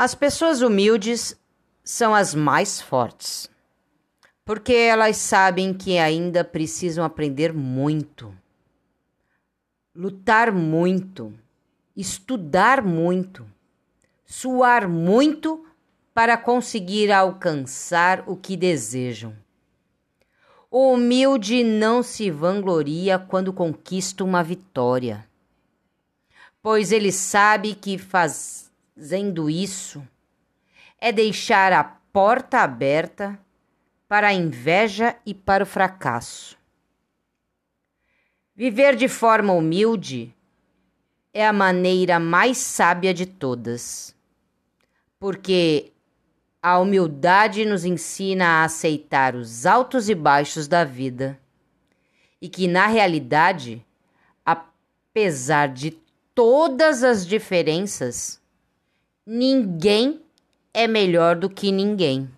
As pessoas humildes são as mais fortes, porque elas sabem que ainda precisam aprender muito, lutar muito, estudar muito, suar muito para conseguir alcançar o que desejam. O humilde não se vangloria quando conquista uma vitória, pois ele sabe que fazendo isso é deixar a porta aberta para a inveja e para o fracasso. Viver de forma humilde é a maneira mais sábia de todas, porque a humildade nos ensina a aceitar os altos e baixos da vida e que, na realidade, apesar de todas as diferenças, ninguém é melhor do que ninguém.